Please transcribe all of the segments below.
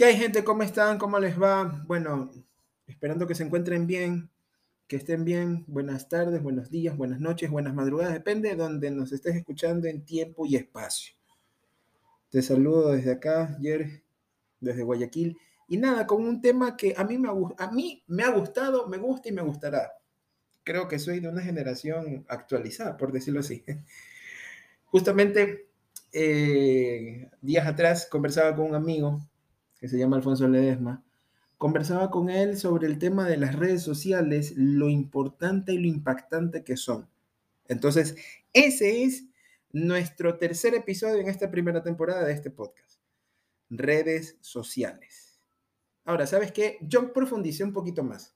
¿Qué hay gente? ¿Cómo están? ¿Cómo les va? Bueno, esperando que se encuentren bien, que estén bien. Buenas tardes, buenos días, buenas noches, buenas madrugadas. Depende de donde nos estés escuchando en tiempo y espacio. Te saludo desde acá, Jer, desde Guayaquil. Y nada, con un tema que a mí, me, a mí me ha gustado, me gusta y me gustará. Creo que soy de una generación actualizada, por decirlo así. Justamente eh, días atrás conversaba con un amigo que se llama Alfonso Ledesma, conversaba con él sobre el tema de las redes sociales, lo importante y lo impactante que son. Entonces, ese es nuestro tercer episodio en esta primera temporada de este podcast. Redes sociales. Ahora, ¿sabes qué? Yo profundicé un poquito más.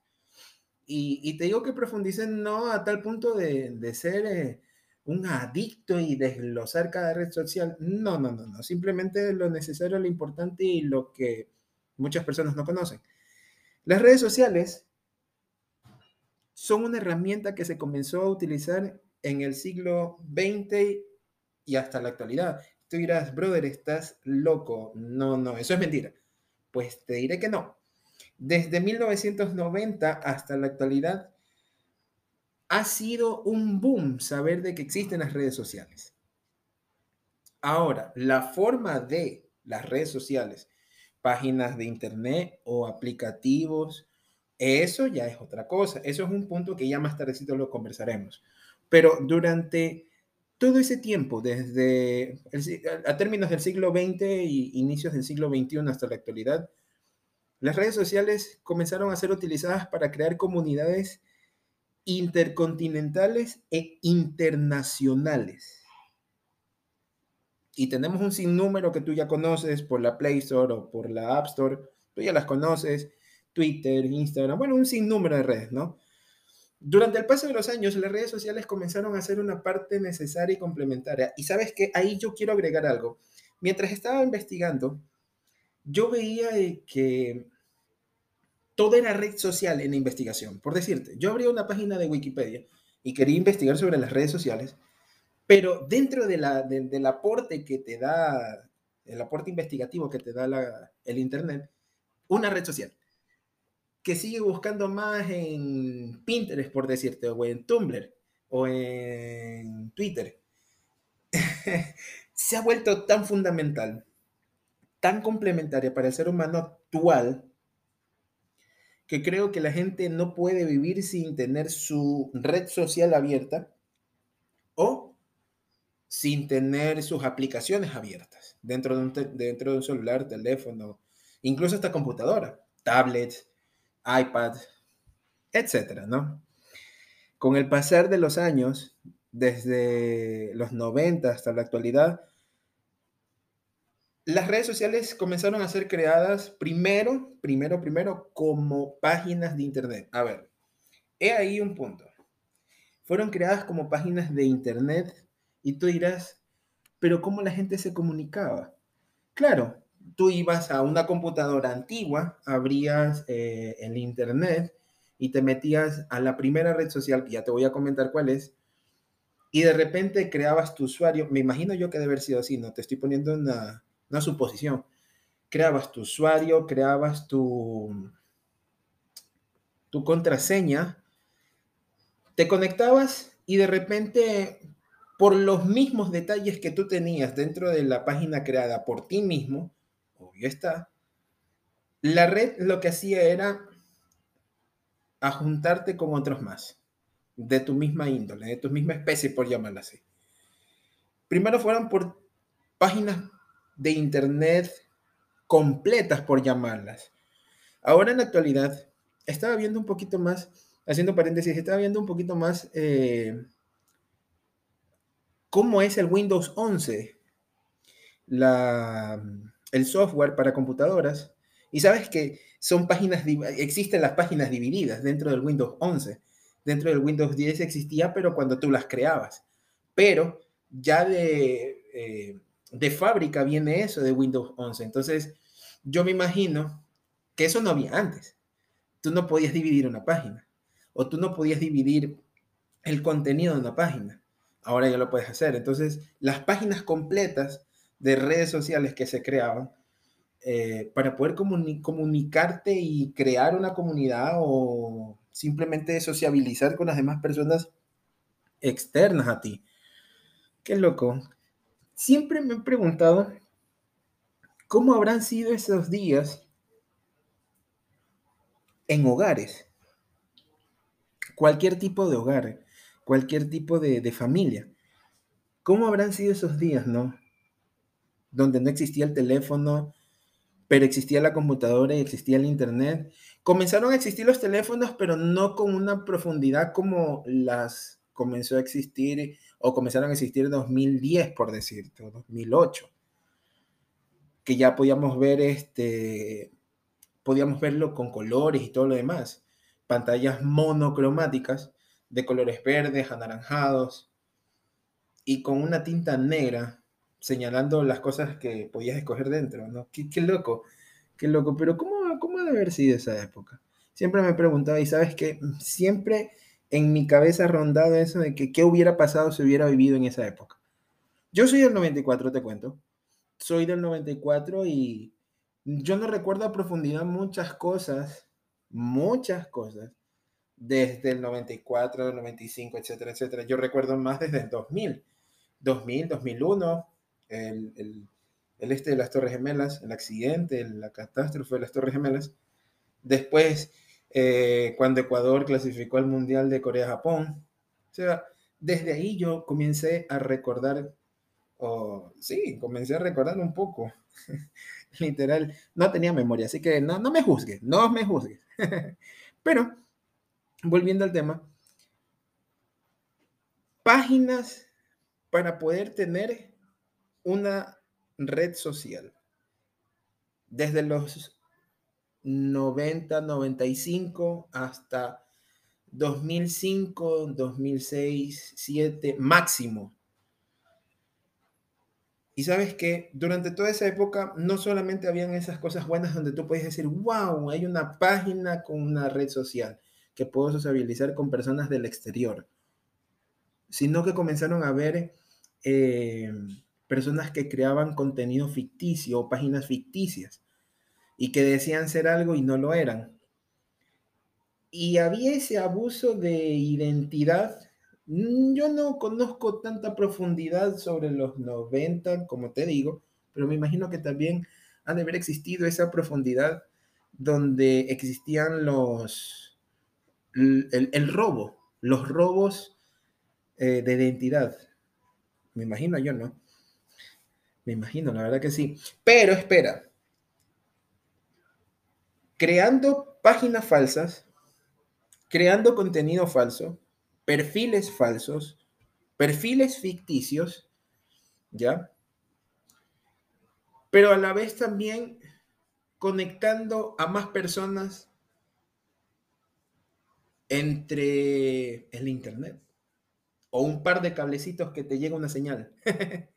Y, te digo que profundicé no a tal punto de, ser eh, un adicto y desglosar cada red social. No, no, no, no. Simplemente lo necesario, lo importante y lo que muchas personas no conocen. Las redes sociales son una herramienta que se comenzó a utilizar en el siglo XX y hasta la actualidad. Tú dirás, brother, estás loco. No, no, eso es mentira. Pues te diré que no. Desde 1990 hasta la actualidad, ha sido un boom saber de que existen las redes sociales. Ahora, la forma de las redes sociales, páginas de internet o aplicativos, eso ya es otra cosa. Eso es un punto que ya más tardecito lo conversaremos. Pero durante todo ese tiempo, desde a términos del siglo XX y inicios del siglo XXI hasta la actualidad, las redes sociales comenzaron a ser utilizadas para crear comunidades intercontinentales e internacionales. Y tenemos un sinnúmero que tú ya conoces por la Play Store o por la App Store, tú ya las conoces, Twitter, Instagram, bueno, un sinnúmero de redes, ¿no? Durante el paso de los años, las redes sociales comenzaron a ser una parte necesaria y complementaria. Y sabes que ahí yo quiero agregar algo. Mientras estaba investigando, yo veía que todo era red social en la investigación. Por decirte, yo abrí una página de Wikipedia y quería investigar sobre las redes sociales, pero dentro de la, del aporte que te da, el aporte investigativo que te da el Internet, una red social que sigue buscando más en Pinterest, por decirte, o en Tumblr, o en Twitter, se ha vuelto tan fundamental, tan complementaria para el ser humano actual, que creo que la gente no puede vivir sin tener su red social abierta o sin tener sus aplicaciones abiertas dentro de un, dentro de un celular, teléfono, incluso esta computadora, tablet, iPad, etcétera, ¿no? Con el pasar de los años, desde los 90 hasta la actualidad, las redes sociales comenzaron a ser creadas primero, primero, primero como páginas de Internet. A ver, he ahí un punto. Fueron creadas como páginas de Internet y tú dirás, pero ¿cómo la gente se comunicaba? Claro, tú ibas a una computadora antigua, abrías eh, el Internet y te metías a la primera red social, que ya te voy a comentar cuál es, y de repente creabas tu usuario. Me imagino yo que debe haber sido así, ¿no? Te estoy poniendo una, una suposición. Creabas tu usuario, creabas tu, tu contraseña, te conectabas y de repente, por los mismos detalles que tú tenías dentro de la página creada por ti mismo, obvio está, la red lo que hacía era juntarte con otros más, de tu misma índole, de tu misma especie, por llamarla así. Primero fueron por páginas de Internet completas, por llamarlas. Ahora en la actualidad, estaba viendo un poquito más, haciendo paréntesis, estaba viendo un poquito más eh, cómo es el Windows 11, la, el software para computadoras. Y sabes que son páginas, existen las páginas divididas dentro del Windows 11. Dentro del Windows 10 existía, pero cuando tú las creabas. Pero ya de, eh, de fábrica viene eso de Windows 11. Entonces, yo me imagino que eso no había antes. Tú no podías dividir una página o tú no podías dividir el contenido de una página. Ahora ya lo puedes hacer. Entonces, las páginas completas de redes sociales que se creaban eh, para poder comunicarte y crear una comunidad o simplemente sociabilizar con las demás personas externas a ti. Qué loco. Siempre me he preguntado cómo habrán sido esos días en hogares. Cualquier tipo de hogar, cualquier tipo de, familia. ¿Cómo habrán sido esos días, no? Donde no existía el teléfono, pero existía la computadora y existía el internet. Comenzaron a existir los teléfonos, pero no con una profundidad como las comenzó a existir o comenzaron a existir en 2010, por decirte, o 2008, que ya podíamos ver este, podíamos verlo con colores y todo lo demás, pantallas monocromáticas de colores verdes, anaranjados y con una tinta negra señalando las cosas que podías escoger dentro, ¿no? Qué, loco, qué loco, pero ¿cómo, ¿cómo debe haber sido esa época? Siempre me he preguntado, y sabes que siempre en mi cabeza rondado eso de que qué hubiera pasado si hubiera vivido en esa época. Yo soy del 94, te cuento. Soy del 94 y yo no recuerdo a profundidad muchas cosas, muchas cosas, desde el 94, el 95, etcétera, etcétera. Yo recuerdo más desde el 2000, 2000, 2001, el, el, el, este de las Torres Gemelas, el accidente, la catástrofe de las Torres Gemelas. Después, eh, cuando Ecuador clasificó al Mundial de Corea-Japón. O sea, desde ahí yo comencé a recordar, o sí, comencé a recordar un poco. Literal, no tenía memoria, así que no, no me juzgues, no me juzgues. Pero, volviendo al tema, páginas para poder tener una red social. Desde los 90, 95 hasta 2005, 2006, 2007 máximo. Y sabes que durante toda esa época no solamente habían esas cosas buenas donde tú puedes decir, wow, hay una página con una red social que puedo sociabilizar con personas del exterior, sino que comenzaron a ver eh, personas que creaban contenido ficticio o páginas ficticias y que decían ser algo y no lo eran. Y había ese abuso de identidad. Mm, yo no conozco tanta profundidad sobre los 90, como te digo, pero me imagino que también ha de haber existido esa profundidad donde existían los, el, robo, los robos eh, de identidad. Me imagino yo, ¿no? Me imagino, la verdad que sí. Pero espera, creando páginas falsas, creando contenido falso, perfiles falsos, perfiles ficticios, ¿ya? Pero a la vez también conectando a más personas entre el Internet o un par de cablecitos que te llega una señal,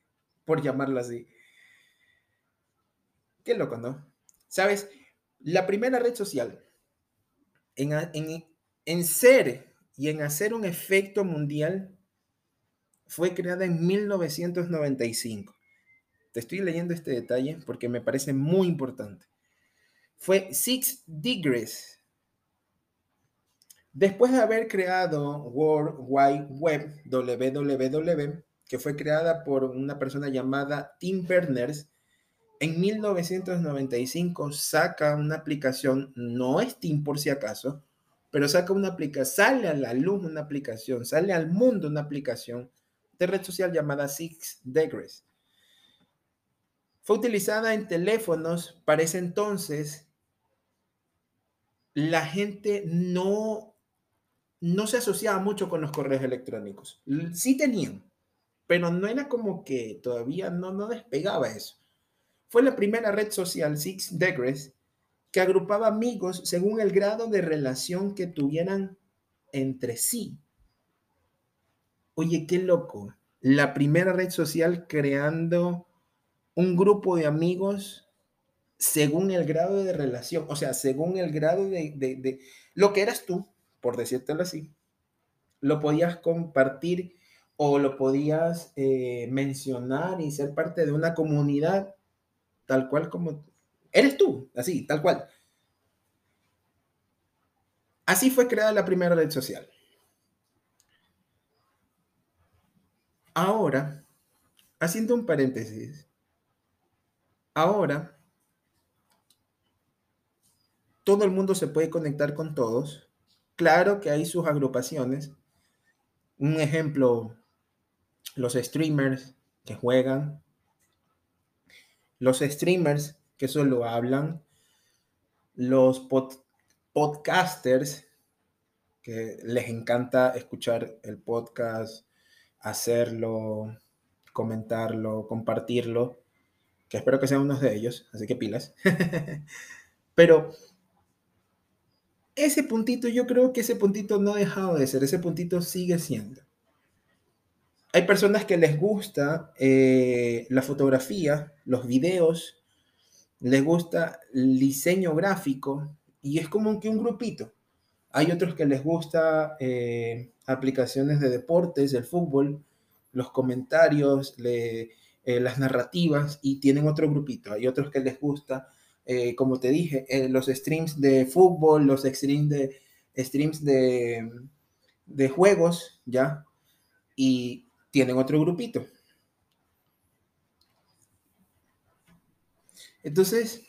por llamarlo así. Qué loco, ¿no? ¿Sabes? La primera red social en, ser y en hacer un efecto mundial fue creada en 1995. Te estoy leyendo este detalle porque me parece muy importante. Fue Six Degrees. Después de haber creado World Wide Web, WWW, que fue creada por una persona llamada Tim Berners, en 1995 saca una aplicación, no Steam por si acaso, pero saca una aplicación, sale a la luz una aplicación, sale al mundo una aplicación de red social llamada Six Degrees. Fue utilizada en teléfonos para ese entonces. La gente no, no se asociaba mucho con los correos electrónicos. Sí tenían, pero no era como que todavía no, no despegaba eso. Fue la primera red social, Six Degrees, que agrupaba amigos según el grado de relación que tuvieran entre sí. Oye, qué loco. La primera red social creando un grupo de amigos según el grado de relación, o sea, según el grado de, lo que eras tú, por decírtelo así, lo podías compartir o lo podías eh, mencionar y ser parte de una comunidad tal cual como Eres tú, así, tal cual. Así fue creada la primera red social. Ahora, haciendo un paréntesis, ahora todo el mundo se puede conectar con todos. Claro que hay sus agrupaciones. Un ejemplo, los streamers que juegan, los streamers que solo hablan, los podcasters que les encanta escuchar el podcast, hacerlo, comentarlo, compartirlo, que espero que sean unos de ellos, así que pilas. Pero ese puntito, yo creo que ese puntito no ha dejado de ser, ese puntito sigue siendo. Hay personas que les gusta eh, la fotografía, los videos, les gusta el diseño gráfico y es como que un grupito. Hay otros que les gusta eh, aplicaciones de deportes, el fútbol, los comentarios, eh, las narrativas y tienen otro grupito. Hay otros que les gusta como te dije, los streams de fútbol, los streams de, streams de, de juegos, ¿ya? Y tienen otro grupito. Entonces,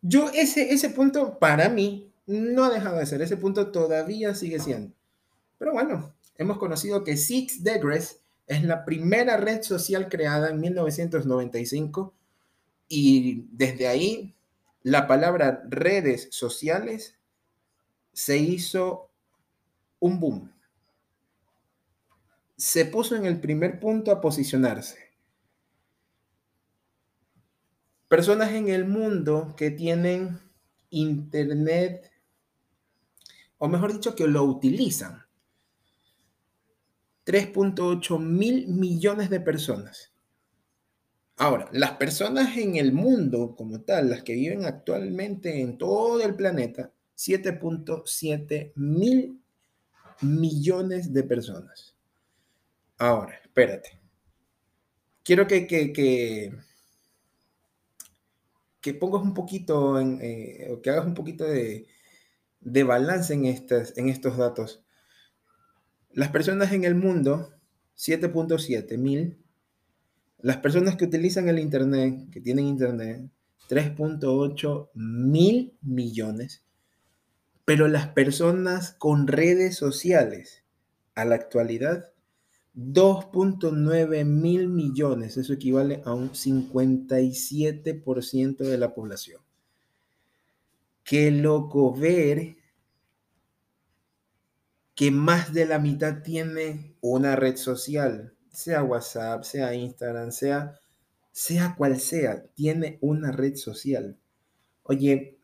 yo ese, ese punto para mí no ha dejado de ser, ese punto todavía sigue siendo. Pero bueno, hemos conocido que Six Degrees es la primera red social creada en 1995 y desde ahí la palabra redes sociales se hizo un boom. Se puso en el primer punto a posicionarse. Personas en el mundo que tienen internet, o mejor dicho, que lo utilizan. 3.8 mil millones de personas. Ahora, las personas en el mundo como tal, las que viven actualmente en todo el planeta, 7.7 mil millones de personas. Ahora, espérate. Quiero que, que, que, pongas un poquito, eh, o que hagas un poquito de, de balance en, estas, en estos datos. Las personas en el mundo, 7.7 mil las personas que utilizan el Internet, que tienen Internet, 3.8 mil millones, pero las personas con redes sociales a la actualidad, 2.9 mil millones, eso equivale a un 57% de la población. Qué loco ver que más de la mitad tiene una red social sea WhatsApp, sea Instagram, sea, sea cual sea, tiene una red social. Oye,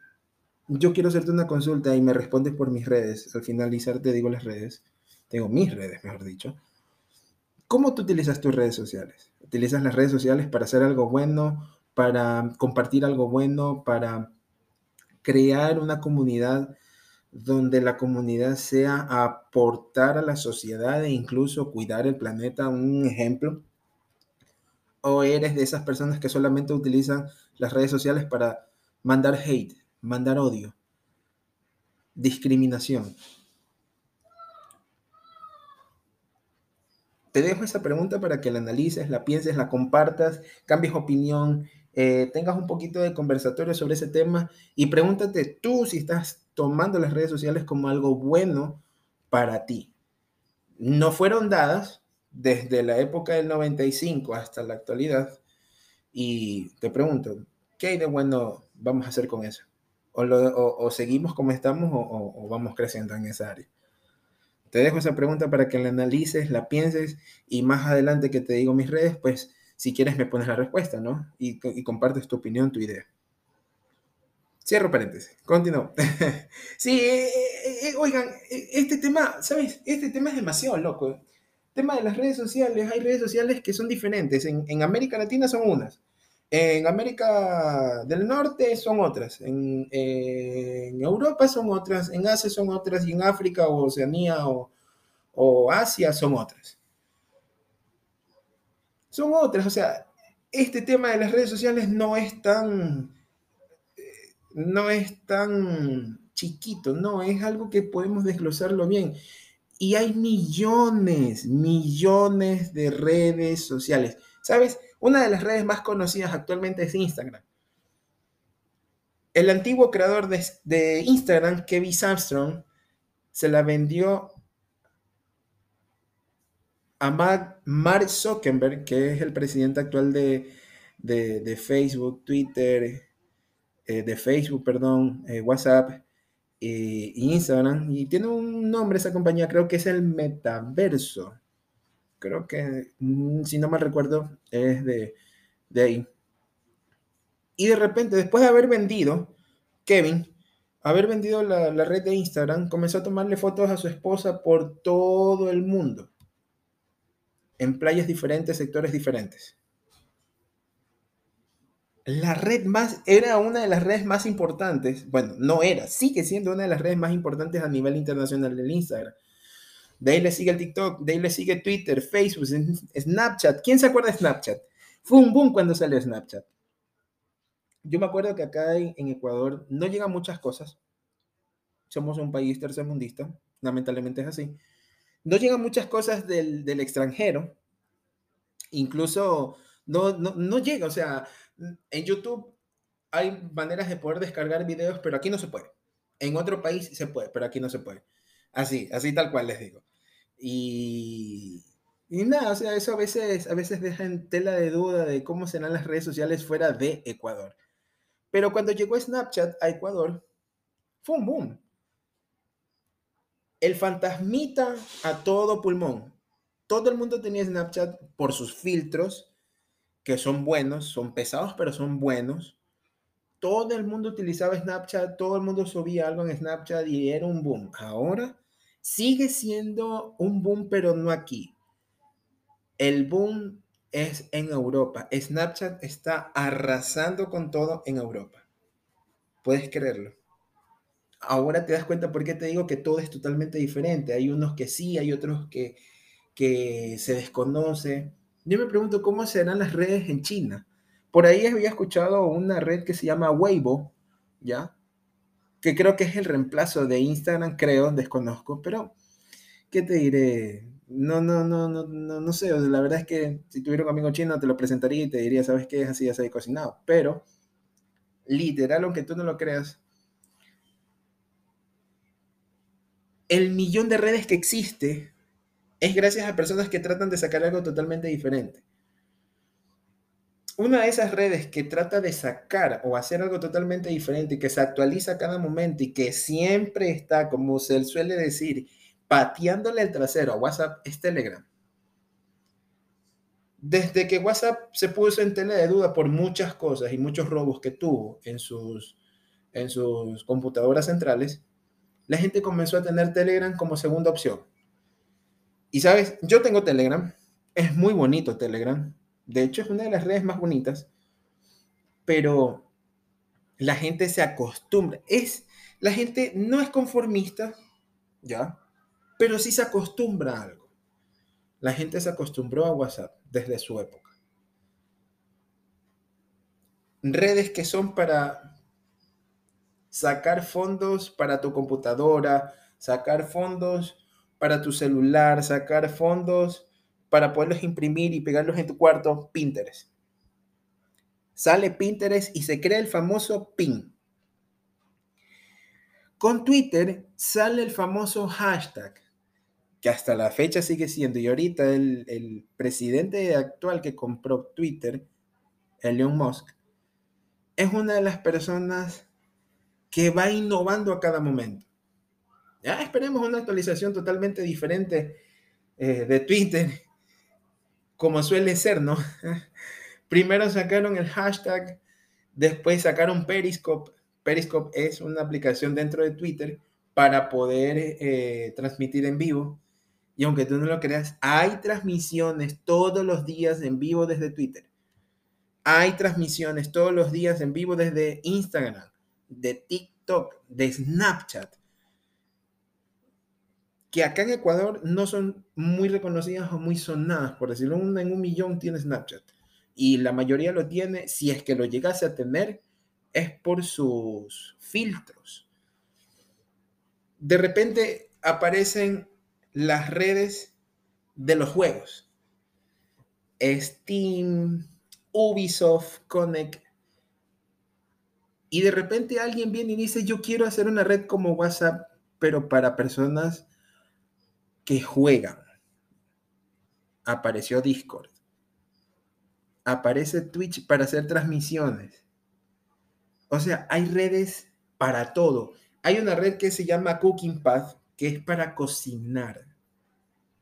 yo quiero hacerte una consulta y me respondes por mis redes. Al finalizar te digo las redes. Tengo mis redes, mejor dicho. ¿Cómo tú utilizas tus redes sociales? ¿Utilizas las redes sociales para hacer algo bueno, para compartir algo bueno, para crear una comunidad donde la comunidad sea aportar a la sociedad e incluso cuidar el planeta, un ejemplo? ¿O eres de esas personas que solamente utilizan las redes sociales para mandar hate, mandar odio, discriminación? Te dejo esa pregunta para que la analices, la pienses, la compartas, cambies opinión, eh, tengas un poquito de conversatorio sobre ese tema y pregúntate tú si estás tomando las redes sociales como algo bueno para ti. No fueron dadas desde la época del 95 hasta la actualidad y te pregunto, ¿qué hay de bueno vamos a hacer con eso? ¿O, seguimos como estamos o vamos creciendo en esa área? Te dejo esa pregunta para que la analices, la pienses y más adelante que te digo mis redes, pues si quieres me pones la respuesta, ¿no? Y, compartes tu opinión, tu idea. Cierro paréntesis, continúo. sí, eh, eh, eh, oigan, este tema, ¿sabes? Este tema es demasiado loco. El tema de las redes sociales, hay redes sociales que son diferentes. En, América Latina son unas. En América del Norte son otras. En, Europa son otras. En Asia son otras. Y en África o Oceanía o Asia son otras son otras. O sea, este tema de las redes sociales no es tan, no es tan chiquito, no, es algo que podemos desglosarlo bien. Y hay millones, millones de redes sociales. ¿Sabes? Una de las redes más conocidas actualmente es Instagram. El antiguo creador de, Instagram, Kevin Armstrong, se la vendió a Mark Zuckerberg, que es el presidente actual de, Facebook, Twitter, eh, de Facebook, perdón, eh, WhatsApp e Instagram. Y tiene un nombre esa compañía, creo que es el Metaverso. Creo que, mm, si no mal recuerdo, es de, de ahí. Y de repente, después de haber vendido, Kevin, haber vendido la, red de Instagram, comenzó a tomarle fotos a su esposa por todo el mundo, en playas diferentes, sectores diferentes. La red más, era una de las redes más importantes, bueno, no era, sigue siendo una de las redes más importantes a nivel internacional del Instagram. De ahí le sigue el TikTok, de ahí le sigue Twitter, Facebook, Snapchat. ¿Quién se acuerda de Snapchat? Fue un boom cuando salió Snapchat yo me acuerdo que acá en, Ecuador no llegan muchas cosas. Somos un país tercermundista, lamentablemente es así. No llegan muchas cosas del, extranjero. Incluso no, no, llega, o sea, en YouTube hay maneras de poder descargar videos, pero aquí no se puede. En otro país se puede, pero aquí no se puede. Así, así tal cual les digo. Y, y nada, o sea, eso a veces, a veces deja en tela de duda de cómo serán las redes sociales fuera de Ecuador. Pero cuando llegó Snapchat a Ecuador, fue un boom. El fantasmita a todo pulmón. Todo el mundo tenía Snapchat por sus filtros, que son buenos, son pesados, pero son buenos. Todo el mundo utilizaba Snapchat, todo el mundo subía algo en Snapchat y era un boom. Ahora sigue siendo un boom, pero no aquí. El boom es en Europa. Snapchat está arrasando con todo en Europa. Puedes creerlo. Ahora te das cuenta por qué te digo que todo es totalmente diferente. Hay unos que sí, hay otros que, que se desconoce. Yo me pregunto cómo serán las redes en China. Por ahí había escuchado una red que se llama Weibo, ¿ya? Que creo que es el reemplazo de Instagram, creo, desconozco, pero ¿qué te diré? No, no, no, no, no, no sé. la verdad es que si tuviera un amigo chino te lo presentaría y te diría, ¿sabes qué? Es así, ya se cocinado. Pero, literal, aunque tú no lo creas, el millón de redes que existe es gracias a personas que tratan de sacar algo totalmente diferente. Una de esas redes que trata de sacar o hacer algo totalmente diferente y que se actualiza cada momento y que siempre está, como se suele decir, pateándole el trasero a WhatsApp es Telegram. Desde que WhatsApp se puso en tela de duda por muchas cosas y muchos robos que tuvo en sus, en sus computadoras centrales, la gente comenzó a tener Telegram como segunda opción. Y sabes, yo tengo Telegram, es muy bonito Telegram, de hecho es una de las redes más bonitas, pero la gente se acostumbra, es, la gente no es conformista, ¿ya? pero sí se acostumbra a algo. La gente se acostumbró a WhatsApp desde su época. Redes que son para sacar fondos para tu computadora, sacar fondos para tu celular, sacar fondos para poderlos imprimir y pegarlos en tu cuarto, Pinterest. Sale Pinterest y se crea el famoso pin. Con Twitter sale el famoso hashtag que hasta la fecha sigue siendo, y ahorita el, presidente actual que compró Twitter, Elon Musk, es una de las personas que va innovando a cada momento. Ya esperemos una actualización totalmente diferente eh, de Twitter, como suele ser, ¿no? Primero sacaron el hashtag, después sacaron Periscope. Periscope es una aplicación dentro de Twitter para poder eh, transmitir en vivo. Y aunque tú no lo creas, hay transmisiones todos los días en vivo desde Twitter. Hay transmisiones todos los días en vivo desde Instagram, de TikTok, de Snapchat. Que acá en Ecuador no son muy reconocidas o muy sonadas, por decirlo, en un millón tiene Snapchat. Y la mayoría lo tiene, si es que lo llegase a tener, es por sus filtros. De repente aparecen las redes de los juegos. Steam, Ubisoft, Connect. Y de repente alguien viene y dice, yo quiero hacer una red como WhatsApp, pero para personas que juegan. Apareció Discord. Aparece Twitch para hacer transmisiones. O sea, hay redes para todo. Hay una red que se llama Cooking Path, que es para cocinar.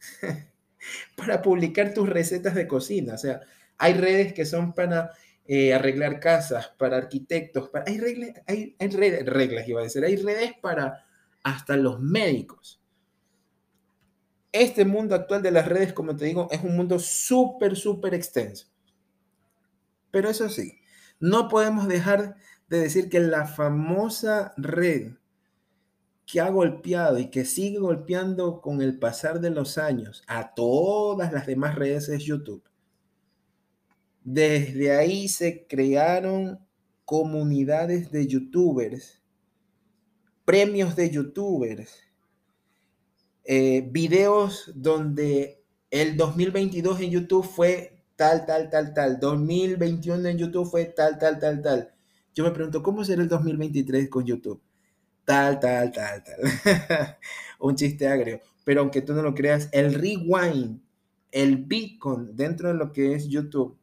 para publicar tus recetas de cocina. O sea, hay redes que son para eh, arreglar casas, para arquitectos. Para, hay, reglas, hay, redes, reglas, iba a decir. Hay redes para hasta los médicos. Este mundo actual de las redes, como te digo, es un mundo súper, súper extenso. Pero eso sí, no podemos dejar de decir que la famosa red que ha golpeado y que sigue golpeando con el pasar de los años a todas las demás redes es YouTube. Desde ahí se crearon comunidades de youtubers, premios de youtubers, eh, videos donde el 2022 en YouTube fue tal, tal, tal, tal, 2021 en YouTube fue tal, tal, tal, tal. Yo me pregunto, ¿cómo será el 2023 con YouTube? Tal, tal, tal, tal. Un chiste agrio. Pero aunque tú no lo creas, el rewind, el beacon dentro de lo que es YouTube,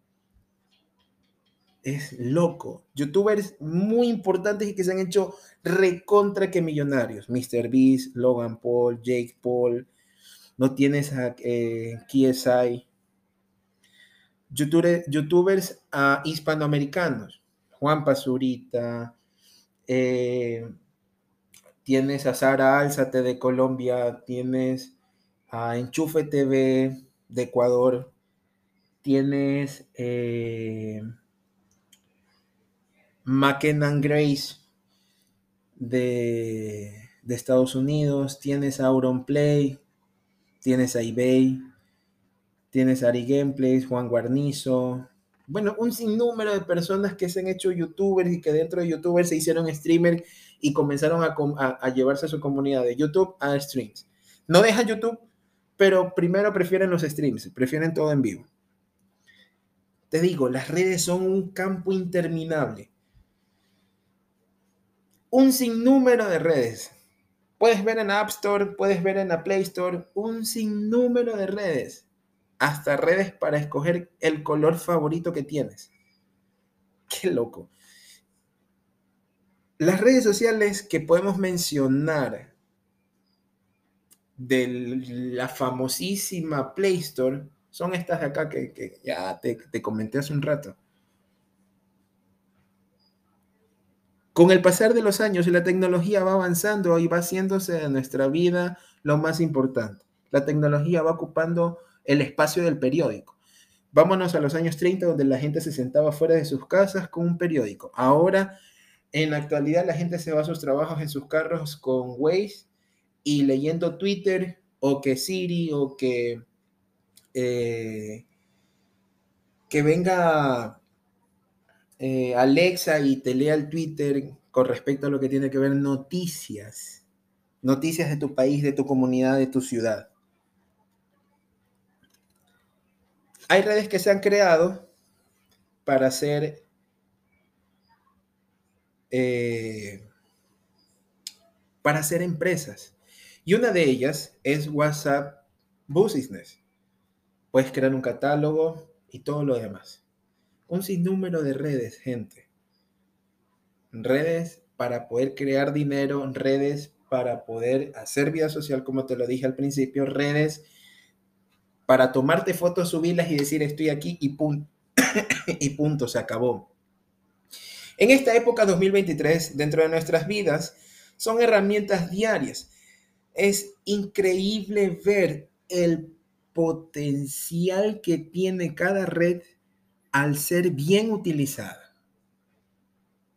es loco. Youtubers muy importantes y que se han hecho recontra que millonarios. Mr. Beast, Logan Paul, Jake Paul. No tienes a eh, youtubers uh, hispanoamericanos. Juan Pazurita, eh, tienes a Sara Álzate de Colombia, tienes a Enchufe TV de Ecuador, tienes eh, Grace de, de, Estados Unidos, tienes a Auronplay, tienes a eBay, tienes a Ari Gameplays, Juan Guarnizo, bueno, un sinnúmero de personas que se han hecho youtubers y que dentro de youtubers se hicieron streamer y comenzaron a, llevarse a su comunidad de YouTube a streams. No dejan YouTube, pero primero prefieren los streams, prefieren todo en vivo. Te digo, las redes son un campo interminable. Un sinnúmero de redes. Puedes ver en App Store, puedes ver en la Play Store, un sinnúmero de redes hasta redes para escoger el color favorito que tienes. Qué loco. Las redes sociales que podemos mencionar de la famosísima Play Store son estas de acá que, ya te, te comenté hace un rato. Con el pasar de los años, la tecnología va avanzando y va haciéndose de nuestra vida lo más importante. La tecnología va ocupando el espacio del periódico. Vámonos a los años 30 donde la gente se sentaba fuera de sus casas con un periódico. Ahora, en la actualidad, la gente se va a sus trabajos en sus carros con Waze y leyendo Twitter o que Siri o que, eh, que venga eh, Alexa y te lea el Twitter con respecto a lo que tiene que ver noticias. Noticias de tu país, de tu comunidad, de tu ciudad. hay redes que se han creado para hacer eh, para hacer empresas. Y una de ellas es WhatsApp Business. Puedes crear un catálogo y todo lo demás. Un sinnúmero de redes, gente. Redes para poder crear dinero, redes para poder hacer vida social, como te lo dije al principio, redes para tomarte fotos, subirlas y decir estoy aquí y punto, y punto, se acabó. En esta época 2023, dentro de nuestras vidas, son herramientas diarias. Es increíble ver el potencial que tiene cada red al ser bien utilizada.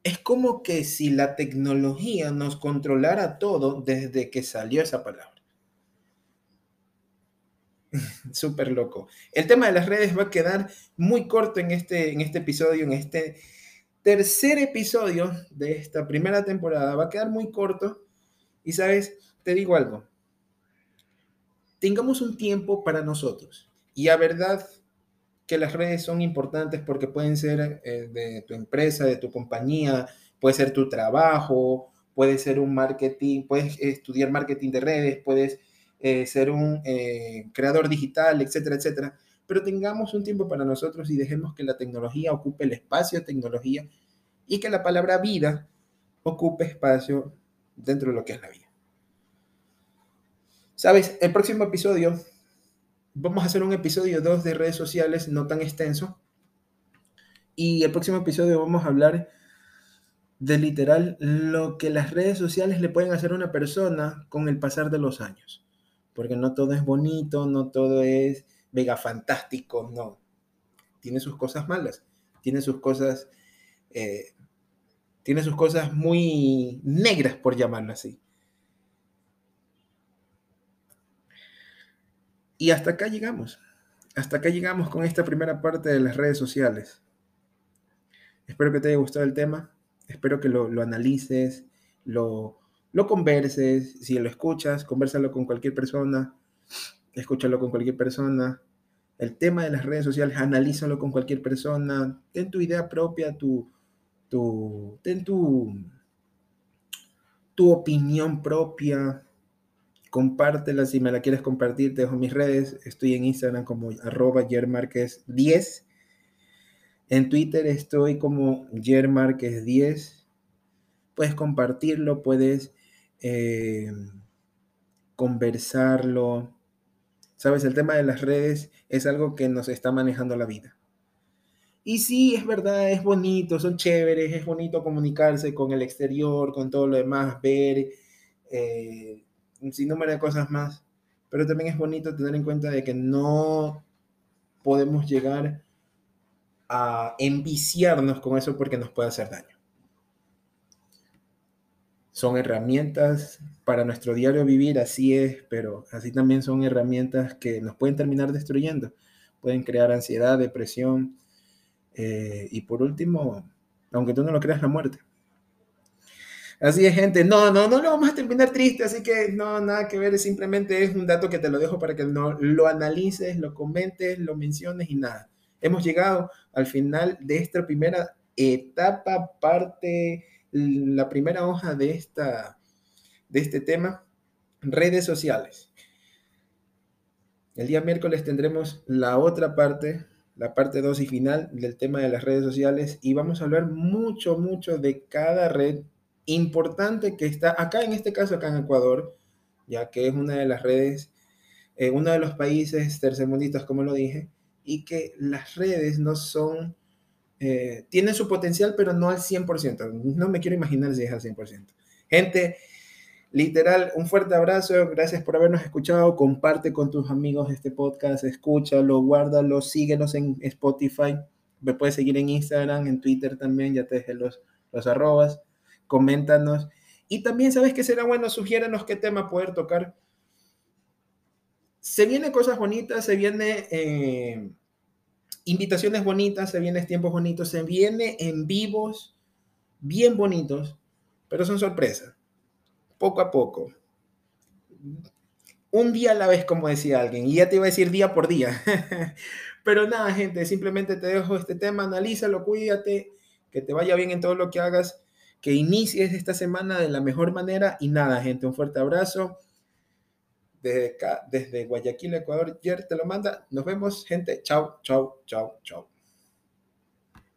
Es como que si la tecnología nos controlara todo desde que salió esa palabra. Súper loco. El tema de las redes va a quedar muy corto en este, en este episodio, en este tercer episodio de esta primera temporada. Va a quedar muy corto y, sabes, te digo algo. Tengamos un tiempo para nosotros. Y a verdad que las redes son importantes porque pueden ser eh, de tu empresa, de tu compañía, puede ser tu trabajo, puede ser un marketing, puedes estudiar marketing de redes, puedes eh, ser un eh, creador digital, etcétera, etcétera. Pero tengamos un tiempo para nosotros y dejemos que la tecnología ocupe el espacio de tecnología y que la palabra vida ocupe espacio dentro de lo que es la vida. Sabes, el próximo episodio vamos a hacer un episodio 2 de redes sociales no tan extenso. Y el próximo episodio vamos a hablar de literal lo que las redes sociales le pueden hacer a una persona con el pasar de los años. Porque no todo es bonito, no todo es mega fantástico, no. Tiene sus cosas malas, tiene sus cosas, eh, tiene sus cosas muy negras, por llamarlo así. Y hasta acá llegamos. Hasta acá llegamos con esta primera parte de las redes sociales. Espero que te haya gustado el tema. Espero que lo, analices, lo, lo converses. Si lo escuchas, conversalo con cualquier persona. Escúchalo con cualquier persona. El tema de las redes sociales, analízalo con cualquier persona. Ten tu idea propia, tu, tu, ten tu, tu opinión propia compártela si me la quieres compartir, te dejo mis redes, estoy en Instagram como arroba 10 en Twitter estoy como yermarquez 10 puedes compartirlo, puedes eh, conversarlo, sabes, el tema de las redes es algo que nos está manejando la vida. Y sí, es verdad, es bonito, son chéveres, es bonito comunicarse con el exterior, con todo lo demás, ver, eh, un sinnúmero de cosas más, pero también es bonito tener en cuenta de que no podemos llegar a enviciarnos con eso porque nos puede hacer daño. Son herramientas para nuestro diario vivir, así es, pero así también son herramientas que nos pueden terminar destruyendo. Pueden crear ansiedad, depresión eh, y por último, aunque tú no lo creas, la muerte. Así es, gente. No, no, no lo vamos a terminar triste, así que no, nada que ver, simplemente es un dato que te lo dejo para que no, lo analices, lo comentes, lo menciones y nada. Hemos llegado al final de esta primera etapa, parte, la primera hoja de, esta, de este tema, redes sociales. El día miércoles tendremos la otra parte, la parte 2 y final del tema de las redes sociales y vamos a hablar mucho, mucho de cada red importante que está acá, en este caso acá en Ecuador, ya que es una de las redes, eh, uno de los países tercermundistas, como lo dije, y que las redes no son, eh, tienen su potencial, pero no al 100%. No me quiero imaginar si es al 100%. Gente, literal, un fuerte abrazo, gracias por habernos escuchado, comparte con tus amigos este podcast, escúchalo, guárdalo, síguenos en Spotify, me puedes seguir en Instagram, en Twitter también, ya te dejé los, los arrobas coméntanos. Y también, ¿sabes qué será bueno? Sugiérenos qué tema poder tocar. Se vienen cosas bonitas, se viene eh, invitaciones bonitas, se vienen tiempos bonitos, se viene en vivos bien bonitos, pero son sorpresas. Poco a poco. Un día a la vez, como decía alguien, y ya te iba a decir día por día. pero nada, gente, simplemente te dejo este tema, analízalo, cuídate, que te vaya bien en todo lo que hagas que inicies esta semana de la mejor manera. Y nada, gente, un fuerte abrazo. Desde, desde Guayaquil, Ecuador, Jer te lo manda. Nos vemos, gente. Chao, chao, chao, chao.